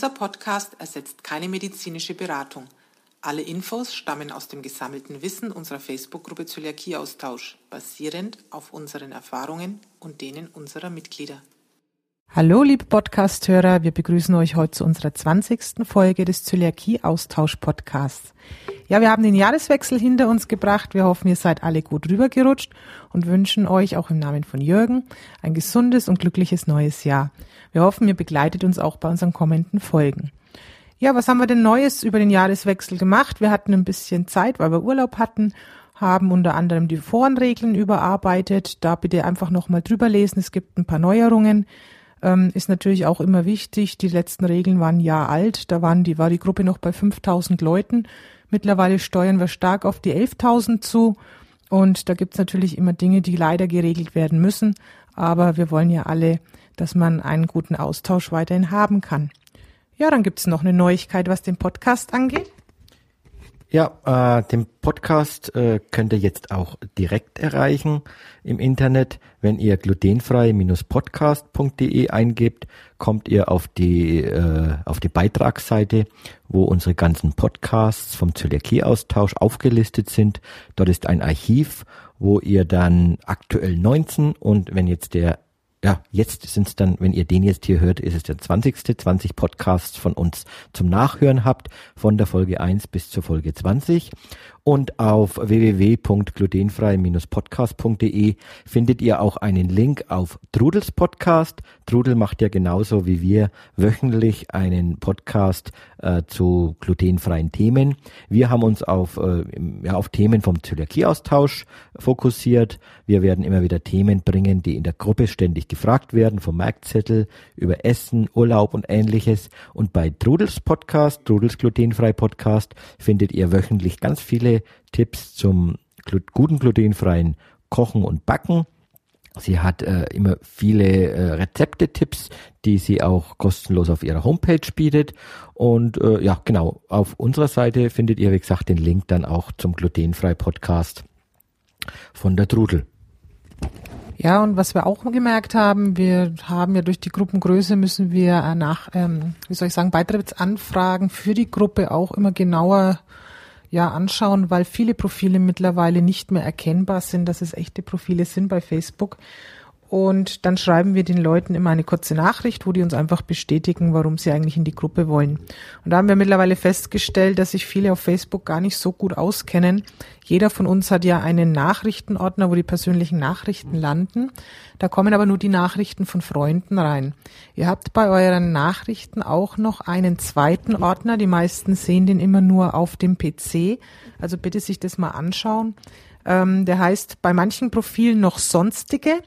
Dieser Podcast ersetzt keine medizinische Beratung. Alle Infos stammen aus dem gesammelten Wissen unserer Facebook-Gruppe Zöliakieaustausch, basierend auf unseren Erfahrungen und denen unserer Mitglieder. Hallo, liebe Podcast-Hörer, wir begrüßen euch heute zu unserer 20. Folge des Zöliakie-Austausch-Podcasts. Ja, wir haben den Jahreswechsel hinter uns gebracht. Wir hoffen, ihr seid alle gut rübergerutscht und wünschen euch auch im Namen von Jürgen ein gesundes und glückliches neues Jahr. Wir hoffen, ihr begleitet uns auch bei unseren kommenden Folgen. Ja, was haben wir denn Neues über den Jahreswechsel gemacht? Wir hatten ein bisschen Zeit, weil wir Urlaub hatten haben unter anderem die Forenregeln überarbeitet. Da bitte einfach nochmal drüber lesen. Es gibt ein paar Neuerungen ähm, ist natürlich auch immer wichtig. Die letzten Regeln waren ein Jahr alt. Da waren die, war die Gruppe noch bei 5000 Leuten. Mittlerweile steuern wir stark auf die 11.000 zu. Und da gibt's natürlich immer Dinge, die leider geregelt werden müssen. Aber wir wollen ja alle, dass man einen guten Austausch weiterhin haben kann. Ja, dann gibt's noch eine Neuigkeit, was den Podcast angeht. Ja, äh, den Podcast äh, könnt ihr jetzt auch direkt erreichen im Internet. Wenn ihr glutenfrei-podcast.de eingebt, kommt ihr auf die äh, auf die Beitragsseite, wo unsere ganzen Podcasts vom Zöliakie-Austausch aufgelistet sind. Dort ist ein Archiv, wo ihr dann aktuell 19 und wenn jetzt der ja, jetzt sind es dann, wenn ihr den jetzt hier hört, ist es der 20. 20 Podcasts von uns zum Nachhören habt, von der Folge 1 bis zur Folge 20. Und auf www.glutenfrei-podcast.de findet ihr auch einen Link auf Trudels Podcast. Trudel macht ja genauso wie wir wöchentlich einen Podcast äh, zu glutenfreien Themen. Wir haben uns auf, äh, ja, auf Themen vom Zöliakieaustausch fokussiert. Wir werden immer wieder Themen bringen, die in der Gruppe ständig gefragt werden, vom Merkzettel über Essen, Urlaub und ähnliches. Und bei Trudels Podcast, Trudels glutenfrei Podcast, findet ihr wöchentlich ganz viele viele Tipps zum guten glutenfreien Kochen und Backen. Sie hat äh, immer viele äh, Rezepte-Tipps, die sie auch kostenlos auf ihrer Homepage bietet. Und äh, ja, genau, auf unserer Seite findet ihr, wie gesagt, den Link dann auch zum glutenfrei Podcast von der Trudel. Ja, und was wir auch gemerkt haben, wir haben ja durch die Gruppengröße müssen wir nach, ähm, wie soll ich sagen, Beitrittsanfragen für die Gruppe auch immer genauer ja anschauen, weil viele Profile mittlerweile nicht mehr erkennbar sind, dass es echte Profile sind bei Facebook. Und dann schreiben wir den Leuten immer eine kurze Nachricht, wo die uns einfach bestätigen, warum sie eigentlich in die Gruppe wollen. Und da haben wir mittlerweile festgestellt, dass sich viele auf Facebook gar nicht so gut auskennen. Jeder von uns hat ja einen Nachrichtenordner, wo die persönlichen Nachrichten landen. Da kommen aber nur die Nachrichten von Freunden rein. Ihr habt bei euren Nachrichten auch noch einen zweiten Ordner. Die meisten sehen den immer nur auf dem PC. Also bitte sich das mal anschauen. Ähm, der heißt bei manchen Profilen noch sonstige.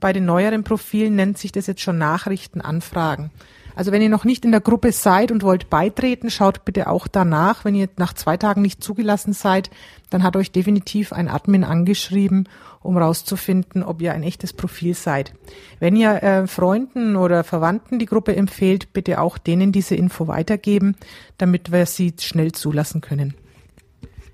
Bei den neueren Profilen nennt sich das jetzt schon Nachrichtenanfragen. Also wenn ihr noch nicht in der Gruppe seid und wollt beitreten, schaut bitte auch danach. Wenn ihr nach zwei Tagen nicht zugelassen seid, dann hat euch definitiv ein Admin angeschrieben, um rauszufinden, ob ihr ein echtes Profil seid. Wenn ihr äh, Freunden oder Verwandten die Gruppe empfehlt, bitte auch denen diese Info weitergeben, damit wir sie schnell zulassen können.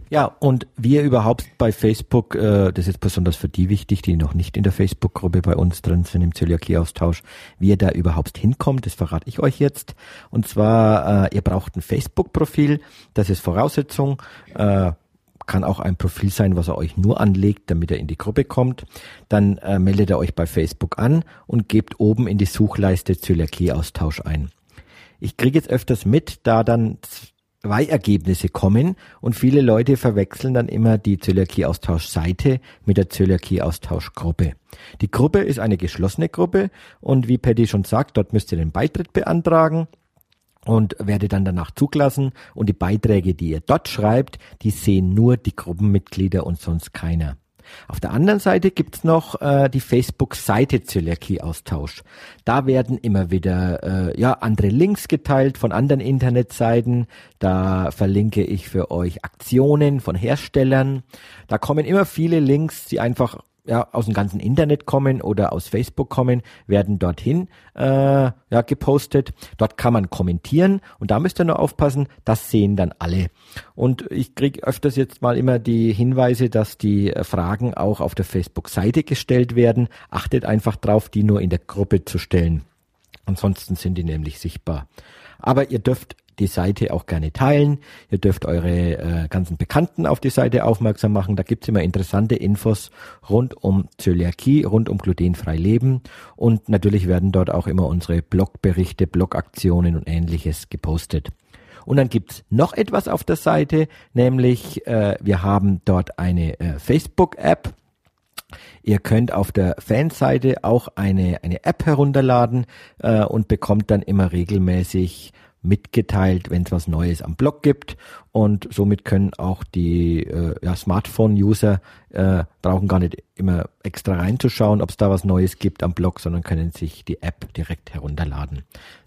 Ja, und wir überhaupt bei Facebook, äh, das ist besonders für die wichtig, die noch nicht in der Facebook-Gruppe bei uns drin sind im Zöliakie-Austausch, wie ihr da überhaupt hinkommt, das verrate ich euch jetzt. Und zwar, äh, ihr braucht ein Facebook-Profil, das ist Voraussetzung. Äh, kann auch ein Profil sein, was er euch nur anlegt, damit er in die Gruppe kommt. Dann äh, meldet er euch bei Facebook an und gebt oben in die Suchleiste Zöliakie-Austausch ein. Ich kriege jetzt öfters mit, da dann zwei Ergebnisse kommen und viele Leute verwechseln dann immer die Zöliakie-Austausch-Seite mit der Zöliakie-Austausch-Gruppe. Die Gruppe ist eine geschlossene Gruppe und wie Patty schon sagt, dort müsst ihr den Beitritt beantragen und werde dann danach zugelassen und die Beiträge, die ihr dort schreibt, die sehen nur die Gruppenmitglieder und sonst keiner. Auf der anderen Seite gibt's noch äh, die Facebook-Seite Zöliakie-Austausch. Da werden immer wieder äh, ja andere Links geteilt von anderen Internetseiten. Da verlinke ich für euch Aktionen von Herstellern. Da kommen immer viele Links, die einfach ja, aus dem ganzen Internet kommen oder aus Facebook kommen, werden dorthin äh, ja, gepostet. Dort kann man kommentieren und da müsst ihr nur aufpassen, das sehen dann alle. Und ich kriege öfters jetzt mal immer die Hinweise, dass die äh, Fragen auch auf der Facebook-Seite gestellt werden. Achtet einfach drauf, die nur in der Gruppe zu stellen. Ansonsten sind die nämlich sichtbar. Aber ihr dürft die Seite auch gerne teilen. Ihr dürft eure äh, ganzen Bekannten auf die Seite aufmerksam machen. Da gibt's immer interessante Infos rund um Zöliakie, rund um glutenfrei Leben. Und natürlich werden dort auch immer unsere Blogberichte, Blogaktionen und ähnliches gepostet. Und dann gibt's noch etwas auf der Seite, nämlich äh, wir haben dort eine äh, Facebook-App. Ihr könnt auf der Fanseite auch eine, eine App herunterladen äh, und bekommt dann immer regelmäßig mitgeteilt, wenn es was Neues am Blog gibt. Und somit können auch die äh, ja, Smartphone-User äh, brauchen gar nicht immer extra reinzuschauen, ob es da was Neues gibt am Blog, sondern können sich die App direkt herunterladen.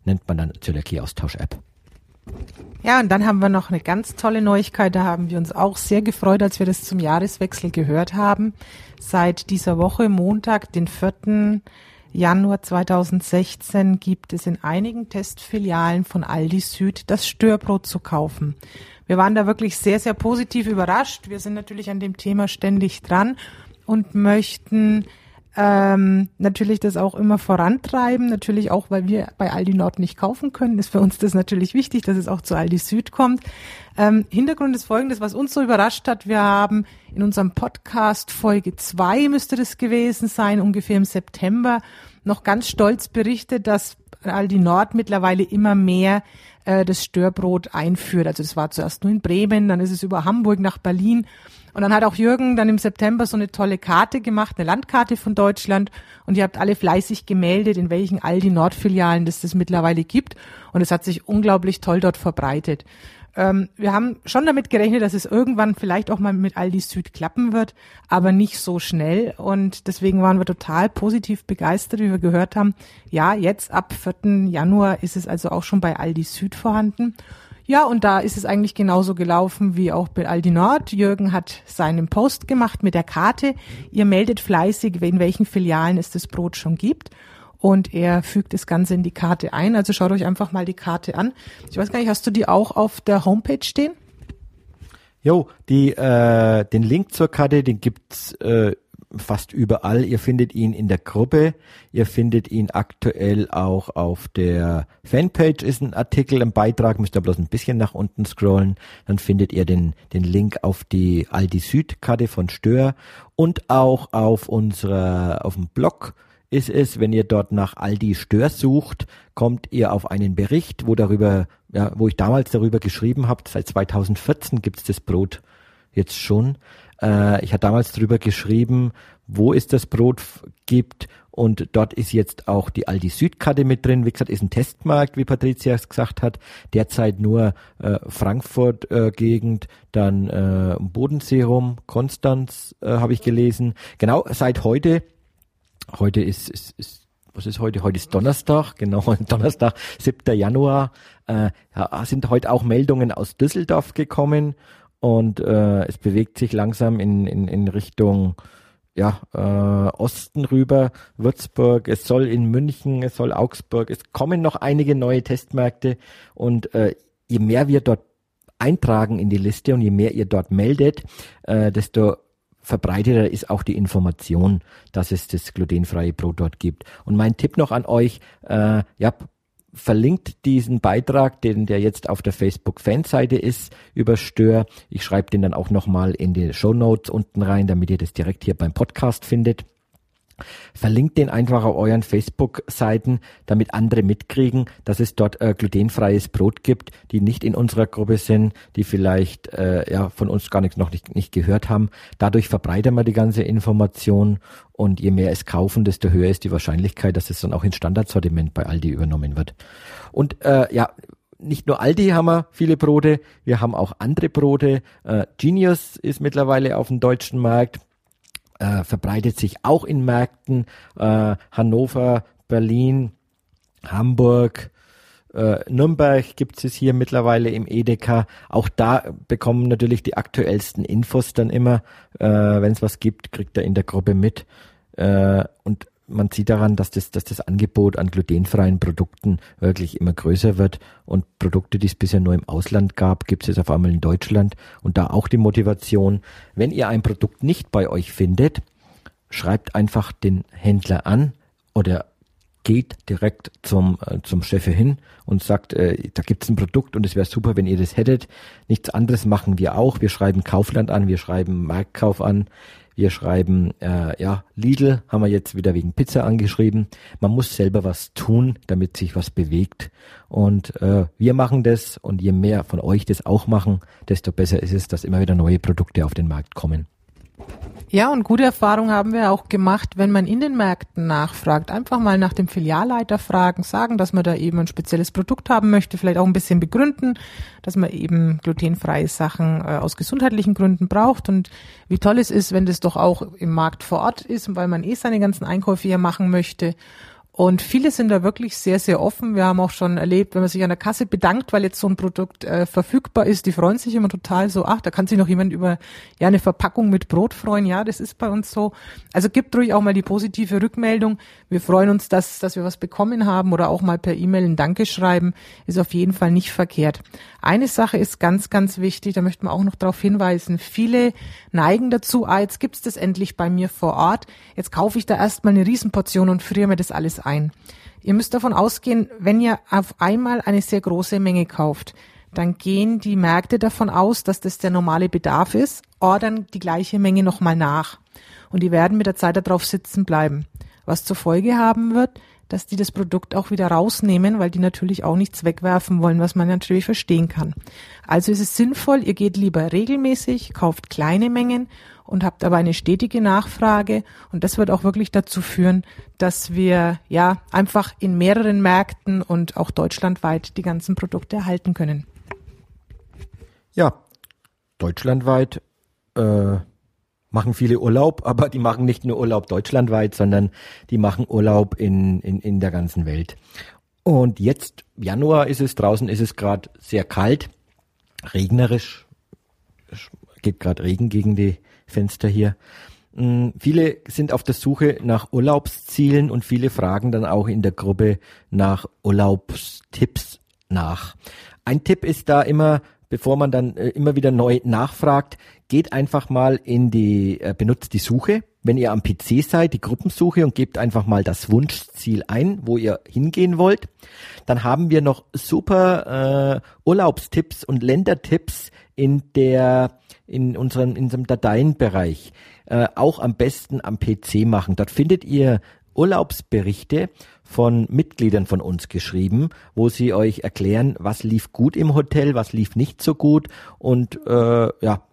Nennt man dann Zöliakie-Austausch-App. Ja, und dann haben wir noch eine ganz tolle Neuigkeit. Da haben wir uns auch sehr gefreut, als wir das zum Jahreswechsel gehört haben. Seit dieser Woche, Montag, den 4. Januar 2016 gibt es in einigen Testfilialen von Aldi Süd das Störbrot zu kaufen. Wir waren da wirklich sehr, sehr positiv überrascht. Wir sind natürlich an dem Thema ständig dran und möchten ähm, natürlich das auch immer vorantreiben. Natürlich auch, weil wir bei Aldi Nord nicht kaufen können, ist für uns das natürlich wichtig, dass es auch zu Aldi Süd kommt. Ähm, Hintergrund ist folgendes, was uns so überrascht hat. Wir haben in unserem Podcast Folge zwei müsste das gewesen sein, ungefähr im September, noch ganz stolz berichtet, dass Aldi Nord mittlerweile immer mehr äh, das Störbrot einführt. Also das war zuerst nur in Bremen, dann ist es über Hamburg nach Berlin. Und dann hat auch Jürgen dann im September so eine tolle Karte gemacht, eine Landkarte von Deutschland. Und ihr habt alle fleißig gemeldet, in welchen Aldi Nord-Filialen das das mittlerweile gibt. Und es hat sich unglaublich toll dort verbreitet. Ähm, wir haben schon damit gerechnet, dass es irgendwann vielleicht auch mal mit Aldi Süd klappen wird, aber nicht so schnell. Und deswegen waren wir total positiv begeistert, wie wir gehört haben. Ja, jetzt ab 4. Januar ist es also auch schon bei Aldi Süd vorhanden. Ja, und da ist es eigentlich genauso gelaufen wie auch bei Aldi Nord. Jürgen hat seinen Post gemacht mit der Karte. Ihr meldet fleißig, in welchen Filialen es das Brot schon gibt und er fügt das Ganze in die Karte ein. Also schaut euch einfach mal die Karte an. Ich weiß gar nicht, hast du die auch auf der Homepage stehen? Jo, die, äh, den Link zur Karte, den gibt's äh, fast überall. Ihr findet ihn in der Gruppe. Ihr findet ihn aktuell auch auf der Fanpage ist ein Artikel, ein Beitrag. Müsst ihr bloß ein bisschen nach unten scrollen. Dann findet ihr den, den Link auf die Aldi Süd Karte von Stör und auch auf unserer, auf dem Blog ist es, wenn ihr dort nach Aldi Stör sucht, kommt ihr auf einen Bericht, wo darüber, ja, wo ich damals darüber geschrieben habe, seit 2014 gibt's das Brot jetzt schon. Äh, ich habe damals darüber geschrieben, wo es das Brot gibt und dort ist jetzt auch die Aldi Südkarte mit drin. Wie gesagt, ist ein Testmarkt, wie Patricia es gesagt hat. Derzeit nur äh, Frankfurt äh, dann äh, Bodensee rum, Konstanz äh, habe ich gelesen. Genau, seit heute Heute ist, ist, ist was ist heute? Heute ist Donnerstag, genau, Donnerstag, 7. Januar. Äh, sind heute auch Meldungen aus Düsseldorf gekommen und äh, es bewegt sich langsam in, in, in Richtung ja, äh, Osten rüber, Würzburg, es soll in München, es soll Augsburg, es kommen noch einige neue Testmärkte. Und äh, je mehr wir dort eintragen in die Liste und je mehr ihr dort meldet, äh, desto verbreiteter ist auch die Information, dass es das glutenfreie Brot dort gibt. Und mein Tipp noch an euch, äh, ja, verlinkt diesen Beitrag, den der jetzt auf der Facebook-Fanseite ist, über Stör. Ich schreibe den dann auch nochmal in die Show Notes unten rein, damit ihr das direkt hier beim Podcast findet. Verlinkt den einfach auf euren Facebook-Seiten, damit andere mitkriegen, dass es dort äh, glutenfreies Brot gibt, die nicht in unserer Gruppe sind, die vielleicht äh, ja von uns gar nichts noch nicht, nicht gehört haben. Dadurch verbreitern wir die ganze Information und je mehr es kaufen, desto höher ist die Wahrscheinlichkeit, dass es dann auch ins Standardsortiment bei Aldi übernommen wird. Und äh, ja, nicht nur Aldi haben wir viele Brote, wir haben auch andere Brote. Äh, Genius ist mittlerweile auf dem deutschen Markt äh, verbreitet sich auch in Märkten. Äh, Hannover, Berlin, Hamburg, äh, Nürnberg gibt es hier mittlerweile im Edeka. Auch da bekommen natürlich die aktuellsten Infos dann immer. Äh, Wenn es was gibt, kriegt er in der Gruppe mit. Äh, und man sieht daran, dass das, dass das Angebot an glutenfreien Produkten wirklich immer größer wird und Produkte, die es bisher nur im Ausland gab, gibt es jetzt auf einmal in Deutschland und da auch die Motivation, wenn ihr ein Produkt nicht bei euch findet, schreibt einfach den Händler an oder geht direkt zum, äh, zum Chef hin und sagt, äh, da gibt's ein Produkt und es wäre super, wenn ihr das hättet. Nichts anderes machen wir auch. Wir schreiben Kaufland an, wir schreiben Marktkauf an, wir schreiben, äh, ja, Lidl haben wir jetzt wieder wegen Pizza angeschrieben. Man muss selber was tun, damit sich was bewegt. Und äh, wir machen das und je mehr von euch das auch machen, desto besser ist es, dass immer wieder neue Produkte auf den Markt kommen. Ja, und gute Erfahrungen haben wir auch gemacht, wenn man in den Märkten nachfragt. Einfach mal nach dem Filialleiter fragen, sagen, dass man da eben ein spezielles Produkt haben möchte, vielleicht auch ein bisschen begründen, dass man eben glutenfreie Sachen äh, aus gesundheitlichen Gründen braucht und wie toll es ist, wenn das doch auch im Markt vor Ort ist, weil man eh seine ganzen Einkäufe hier machen möchte. Und viele sind da wirklich sehr, sehr offen. Wir haben auch schon erlebt, wenn man sich an der Kasse bedankt, weil jetzt so ein Produkt äh, verfügbar ist, die freuen sich immer total so, ach, da kann sich noch jemand über ja eine Verpackung mit Brot freuen. Ja, das ist bei uns so. Also gibt ruhig auch mal die positive Rückmeldung. Wir freuen uns, dass, dass wir was bekommen haben oder auch mal per E-Mail ein Danke schreiben. Ist auf jeden Fall nicht verkehrt. Eine Sache ist ganz, ganz wichtig, da möchten wir auch noch darauf hinweisen. Viele neigen dazu, ah, jetzt gibt's das endlich bei mir vor Ort. Jetzt kaufe ich da erstmal eine Riesenportion und friere mir das alles ein. Ihr müsst davon ausgehen, wenn ihr auf einmal eine sehr große Menge kauft, dann gehen die Märkte davon aus, dass das der normale Bedarf ist, ordern die gleiche Menge nochmal nach. Und die werden mit der Zeit darauf sitzen bleiben. Was zur Folge haben wird, dass die das Produkt auch wieder rausnehmen, weil die natürlich auch nichts wegwerfen wollen, was man natürlich verstehen kann. Also ist es sinnvoll, ihr geht lieber regelmäßig, kauft kleine Mengen und habt aber eine stetige Nachfrage und das wird auch wirklich dazu führen, dass wir ja einfach in mehreren Märkten und auch deutschlandweit die ganzen Produkte erhalten können. Ja, deutschlandweit äh, machen viele Urlaub, aber die machen nicht nur Urlaub deutschlandweit, sondern die machen Urlaub in, in, in der ganzen Welt. Und jetzt, Januar ist es, draußen ist es gerade sehr kalt, regnerisch, geht gerade Regen gegen die Fenster hier. Mm, viele sind auf der Suche nach Urlaubszielen und viele fragen dann auch in der Gruppe nach Urlaubstipps nach. Ein Tipp ist da immer, bevor man dann äh, immer wieder neu nachfragt, geht einfach mal in die, äh, benutzt die Suche. Wenn ihr am PC seid, die Gruppensuche und gebt einfach mal das Wunschziel ein, wo ihr hingehen wollt. Dann haben wir noch super äh, Urlaubstipps und Ländertipps in der in unserem in unserem Dateienbereich. Äh, auch am besten am PC machen. Dort findet ihr Urlaubsberichte von Mitgliedern von uns geschrieben, wo sie euch erklären, was lief gut im Hotel, was lief nicht so gut und äh, ja,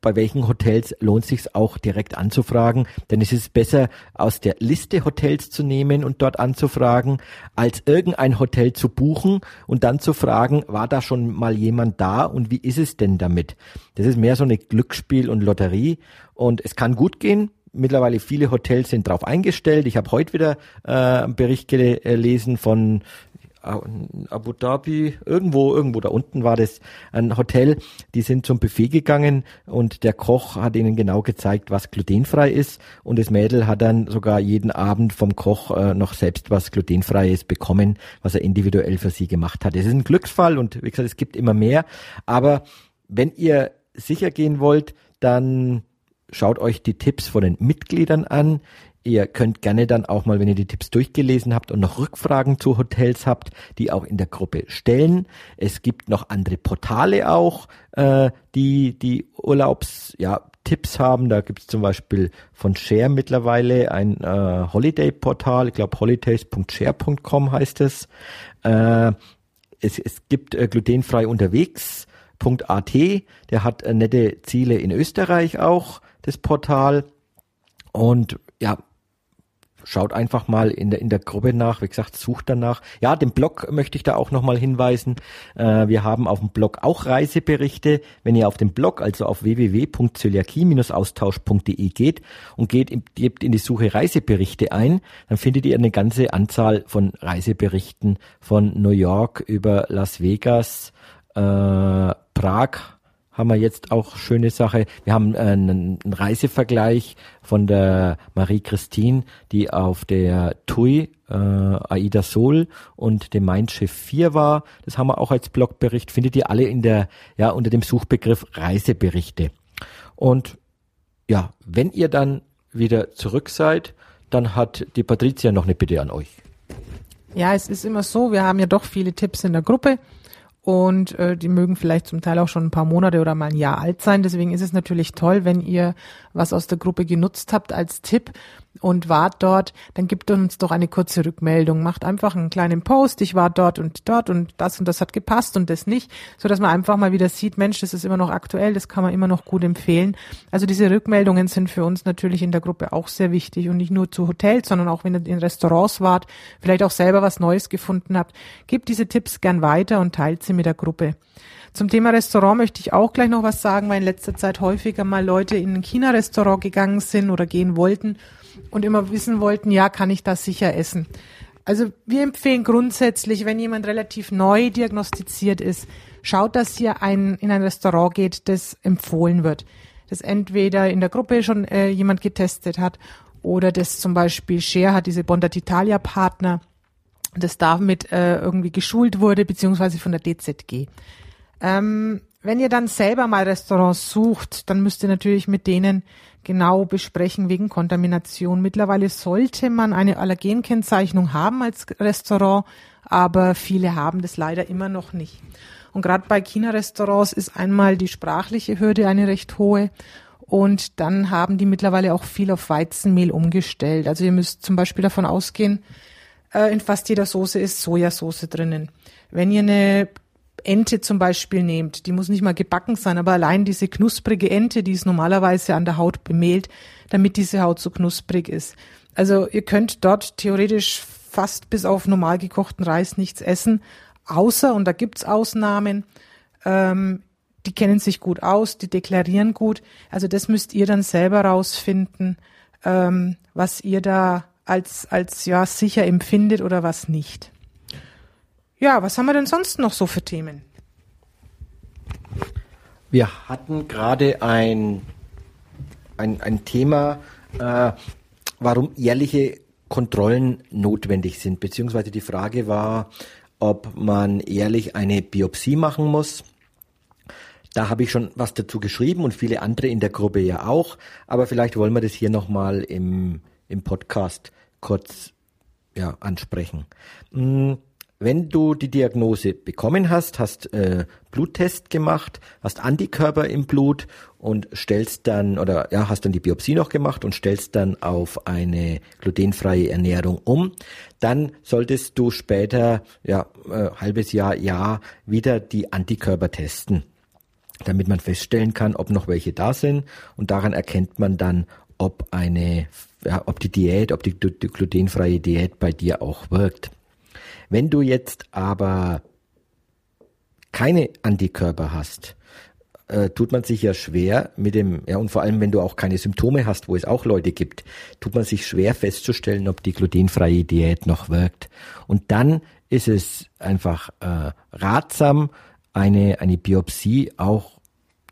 bei welchen Hotels lohnt sich auch direkt anzufragen, denn es ist besser aus der Liste Hotels zu nehmen und dort anzufragen, als irgendein Hotel zu buchen und dann zu fragen, war da schon mal jemand da und wie ist es denn damit? Das ist mehr so eine Glücksspiel und Lotterie und es kann gut gehen, Mittlerweile viele Hotels sind darauf eingestellt. Ich habe heute wieder äh, einen Bericht gelesen von Abu Dhabi, irgendwo, irgendwo da unten war das ein Hotel, die sind zum Buffet gegangen und der Koch hat ihnen genau gezeigt, was glutenfrei ist und das Mädel hat dann sogar jeden Abend vom Koch äh, noch selbst was glutenfreies bekommen, was er individuell für sie gemacht hat. Es ist ein Glücksfall und wie gesagt, es gibt immer mehr, aber wenn ihr sicher gehen wollt, dann schaut euch die Tipps von den Mitgliedern an. Ihr könnt gerne dann auch mal, wenn ihr die Tipps durchgelesen habt und noch Rückfragen zu Hotels habt, die auch in der Gruppe stellen. Es gibt noch andere Portale auch, äh, die die Urlaubs, ja, Tipps haben. Da gibt es zum Beispiel von Share mittlerweile ein äh, Holiday-Portal. Ich glaube, holidays.share.com heißt es. Äh, es, es gibt äh, glutenfrei unterwegs.at. Der hat äh, nette Ziele in Österreich auch, das Portal. Und ja, schaut einfach mal in der, in der Gruppe nach. Wie gesagt, sucht danach. Ja, den Blog möchte ich da auch nochmal hinweisen. Äh, wir haben auf dem Blog auch Reiseberichte. Wenn ihr auf dem Blog, also auf www.zöliakie-austausch.de geht und geht, gebt in die Suche Reiseberichte ein, dann findet ihr eine ganze Anzahl von Reiseberichten von New York über Las Vegas, äh, Prag, haben wir jetzt auch schöne Sache. Wir haben einen, einen Reisevergleich von der Marie-Christine, die auf der TUI äh, Aida Sol und dem Mindschiff 4 war. Das haben wir auch als Blogbericht. Findet ihr alle in der, ja, unter dem Suchbegriff Reiseberichte. Und ja, wenn ihr dann wieder zurück seid, dann hat die Patricia noch eine Bitte an euch. Ja, es ist immer so, wir haben ja doch viele Tipps in der Gruppe und äh, die mögen vielleicht zum Teil auch schon ein paar Monate oder mal ein Jahr alt sein. Deswegen ist es natürlich toll, wenn ihr was aus der Gruppe genutzt habt als Tipp und wart dort, dann gibt uns doch eine kurze Rückmeldung. Macht einfach einen kleinen Post, ich war dort und dort und das und das hat gepasst und das nicht, so dass man einfach mal wieder sieht, Mensch, das ist immer noch aktuell, das kann man immer noch gut empfehlen. Also diese Rückmeldungen sind für uns natürlich in der Gruppe auch sehr wichtig und nicht nur zu Hotels, sondern auch wenn ihr in Restaurants wart, vielleicht auch selber was Neues gefunden habt, gebt diese Tipps gern weiter und teilt sie mit der Gruppe. Zum Thema Restaurant möchte ich auch gleich noch was sagen, weil in letzter Zeit häufiger mal Leute in ein China-Restaurant gegangen sind oder gehen wollten und immer wissen wollten, ja, kann ich das sicher essen? Also wir empfehlen grundsätzlich, wenn jemand relativ neu diagnostiziert ist, schaut, dass ihr ein, in ein Restaurant geht, das empfohlen wird. Das entweder in der Gruppe schon äh, jemand getestet hat oder das zum Beispiel Share hat, diese Bonda d'Italia Partner, das damit äh, irgendwie geschult wurde, beziehungsweise von der DZG. Ähm, wenn ihr dann selber mal Restaurants sucht, dann müsst ihr natürlich mit denen genau besprechen wegen Kontamination. Mittlerweile sollte man eine Allergenkennzeichnung haben als Restaurant, aber viele haben das leider immer noch nicht. Und gerade bei China-Restaurants ist einmal die sprachliche Hürde eine recht hohe. Und dann haben die mittlerweile auch viel auf Weizenmehl umgestellt. Also ihr müsst zum Beispiel davon ausgehen, äh, in fast jeder Soße ist Sojasauce drinnen. Wenn ihr eine Ente zum Beispiel nehmt, die muss nicht mal gebacken sein, aber allein diese knusprige Ente, die ist normalerweise an der Haut bemehlt, damit diese Haut so knusprig ist. Also ihr könnt dort theoretisch fast bis auf normal gekochten Reis nichts essen, außer, und da gibt's Ausnahmen, ähm, die kennen sich gut aus, die deklarieren gut. Also das müsst ihr dann selber rausfinden, ähm, was ihr da als, als ja sicher empfindet oder was nicht. Ja, was haben wir denn sonst noch so für Themen? Wir hatten gerade ein, ein, ein Thema, äh, warum jährliche Kontrollen notwendig sind, beziehungsweise die Frage war, ob man ehrlich eine Biopsie machen muss. Da habe ich schon was dazu geschrieben und viele andere in der Gruppe ja auch, aber vielleicht wollen wir das hier nochmal im, im Podcast kurz ja, ansprechen. Hm, wenn du die Diagnose bekommen hast, hast äh, Bluttest gemacht, hast Antikörper im Blut und stellst dann oder ja, hast dann die Biopsie noch gemacht und stellst dann auf eine glutenfreie Ernährung um, dann solltest du später ja äh, halbes Jahr Jahr wieder die Antikörper testen, damit man feststellen kann, ob noch welche da sind und daran erkennt man dann, ob eine ja, ob die Diät, ob die, die glutenfreie Diät bei dir auch wirkt. Wenn du jetzt aber keine Antikörper hast, äh, tut man sich ja schwer mit dem, ja, und vor allem, wenn du auch keine Symptome hast, wo es auch Leute gibt, tut man sich schwer festzustellen, ob die glutenfreie Diät noch wirkt. Und dann ist es einfach äh, ratsam, eine, eine Biopsie auch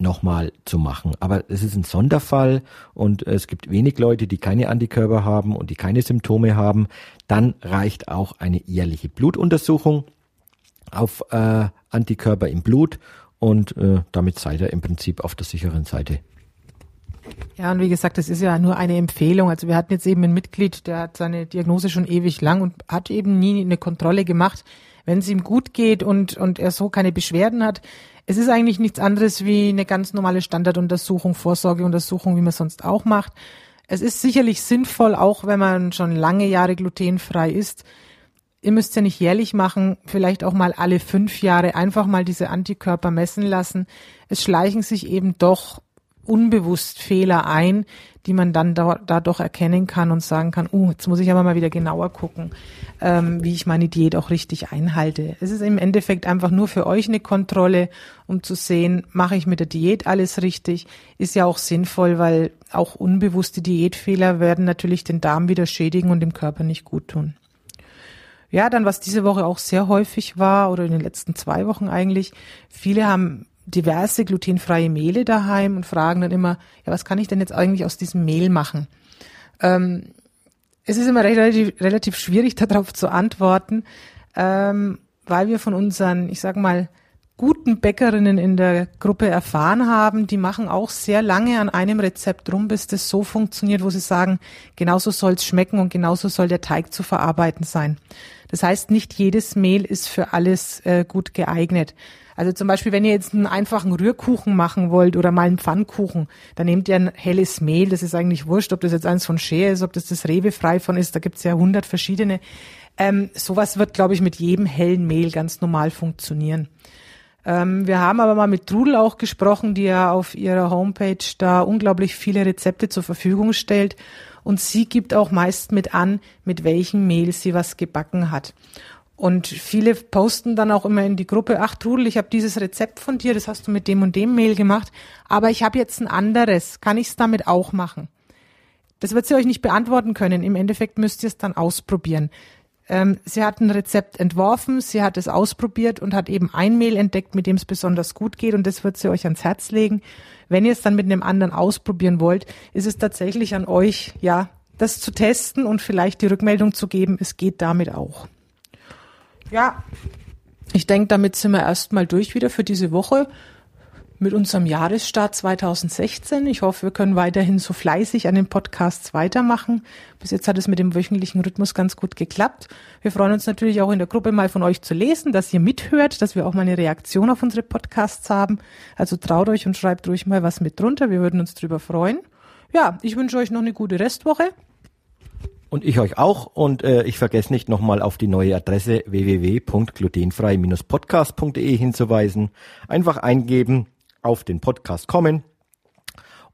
nochmal zu machen. Aber es ist ein Sonderfall und es gibt wenig Leute, die keine Antikörper haben und die keine Symptome haben. Dann reicht auch eine jährliche Blutuntersuchung auf äh, Antikörper im Blut und äh, damit seid ihr im Prinzip auf der sicheren Seite. Ja, und wie gesagt, das ist ja nur eine Empfehlung. Also wir hatten jetzt eben ein Mitglied, der hat seine Diagnose schon ewig lang und hat eben nie eine Kontrolle gemacht. Wenn es ihm gut geht und, und er so keine Beschwerden hat, es ist eigentlich nichts anderes wie eine ganz normale Standarduntersuchung, Vorsorgeuntersuchung, wie man sonst auch macht. Es ist sicherlich sinnvoll, auch wenn man schon lange Jahre glutenfrei ist. Ihr müsst ja nicht jährlich machen, vielleicht auch mal alle fünf Jahre einfach mal diese Antikörper messen lassen. Es schleichen sich eben doch unbewusst Fehler ein, die man dann da, da doch erkennen kann und sagen kann, uh, jetzt muss ich aber mal wieder genauer gucken, ähm, wie ich meine Diät auch richtig einhalte. Es ist im Endeffekt einfach nur für euch eine Kontrolle, um zu sehen, mache ich mit der Diät alles richtig. Ist ja auch sinnvoll, weil auch unbewusste Diätfehler werden natürlich den Darm wieder schädigen und dem Körper nicht gut tun. Ja, dann was diese Woche auch sehr häufig war oder in den letzten zwei Wochen eigentlich, viele haben diverse glutenfreie Mehle daheim und fragen dann immer, ja, was kann ich denn jetzt eigentlich aus diesem Mehl machen? Ähm, es ist immer relativ, relativ schwierig darauf zu antworten, ähm, weil wir von unseren, ich sag mal, guten Bäckerinnen in der Gruppe erfahren haben, die machen auch sehr lange an einem Rezept rum, bis das so funktioniert, wo sie sagen, genauso soll es schmecken und genauso soll der Teig zu verarbeiten sein. Das heißt, nicht jedes Mehl ist für alles äh, gut geeignet. Also zum Beispiel, wenn ihr jetzt einen einfachen Rührkuchen machen wollt oder mal einen Pfannkuchen, dann nehmt ihr ein helles Mehl. Das ist eigentlich wurscht, ob das jetzt eins von Shea ist, ob das das Rewe frei von ist. Da gibt's ja hundert verschiedene. Ähm, sowas wird, glaube ich, mit jedem hellen Mehl ganz normal funktionieren. Ähm, wir haben aber mal mit Trudel auch gesprochen, die ja auf ihrer Homepage da unglaublich viele Rezepte zur Verfügung stellt. Und sie gibt auch meist mit an, mit welchem Mehl sie was gebacken hat. Und viele posten dann auch immer in die Gruppe, ach Trudel, ich habe dieses Rezept von dir, das hast du mit dem und dem Mehl gemacht, aber ich habe jetzt ein anderes, kann ich es damit auch machen? Das wird sie euch nicht beantworten können. Im Endeffekt müsst ihr es dann ausprobieren. Ähm, sie hat ein Rezept entworfen, sie hat es ausprobiert und hat eben ein Mehl entdeckt, mit dem es besonders gut geht und das wird sie euch ans Herz legen. Wenn ihr es dann mit einem anderen ausprobieren wollt, ist es tatsächlich an euch, ja, das zu testen und vielleicht die Rückmeldung zu geben, es geht damit auch. Ja, ich denke, damit sind wir erstmal durch wieder für diese Woche mit unserem Jahresstart 2016. Ich hoffe, wir können weiterhin so fleißig an den Podcasts weitermachen. Bis jetzt hat es mit dem wöchentlichen Rhythmus ganz gut geklappt. Wir freuen uns natürlich auch in der Gruppe mal von euch zu lesen, dass ihr mithört, dass wir auch mal eine Reaktion auf unsere Podcasts haben. Also traut euch und schreibt ruhig mal was mit drunter. Wir würden uns drüber freuen. Ja, ich wünsche euch noch eine gute Restwoche. Und ich euch auch. Und äh, ich vergesse nicht nochmal auf die neue Adresse www.glutenfrei-podcast.de hinzuweisen. Einfach eingeben, auf den Podcast kommen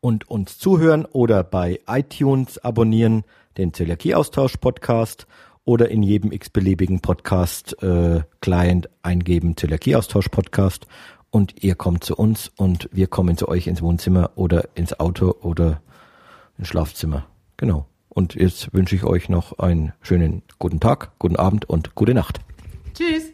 und uns zuhören oder bei iTunes abonnieren, den Zöliakie-Austausch-Podcast oder in jedem x-beliebigen Podcast-Client äh, eingeben, Zöliakie-Austausch-Podcast und ihr kommt zu uns und wir kommen zu euch ins Wohnzimmer oder ins Auto oder ins Schlafzimmer. Genau. Und jetzt wünsche ich euch noch einen schönen guten Tag, guten Abend und gute Nacht. Tschüss.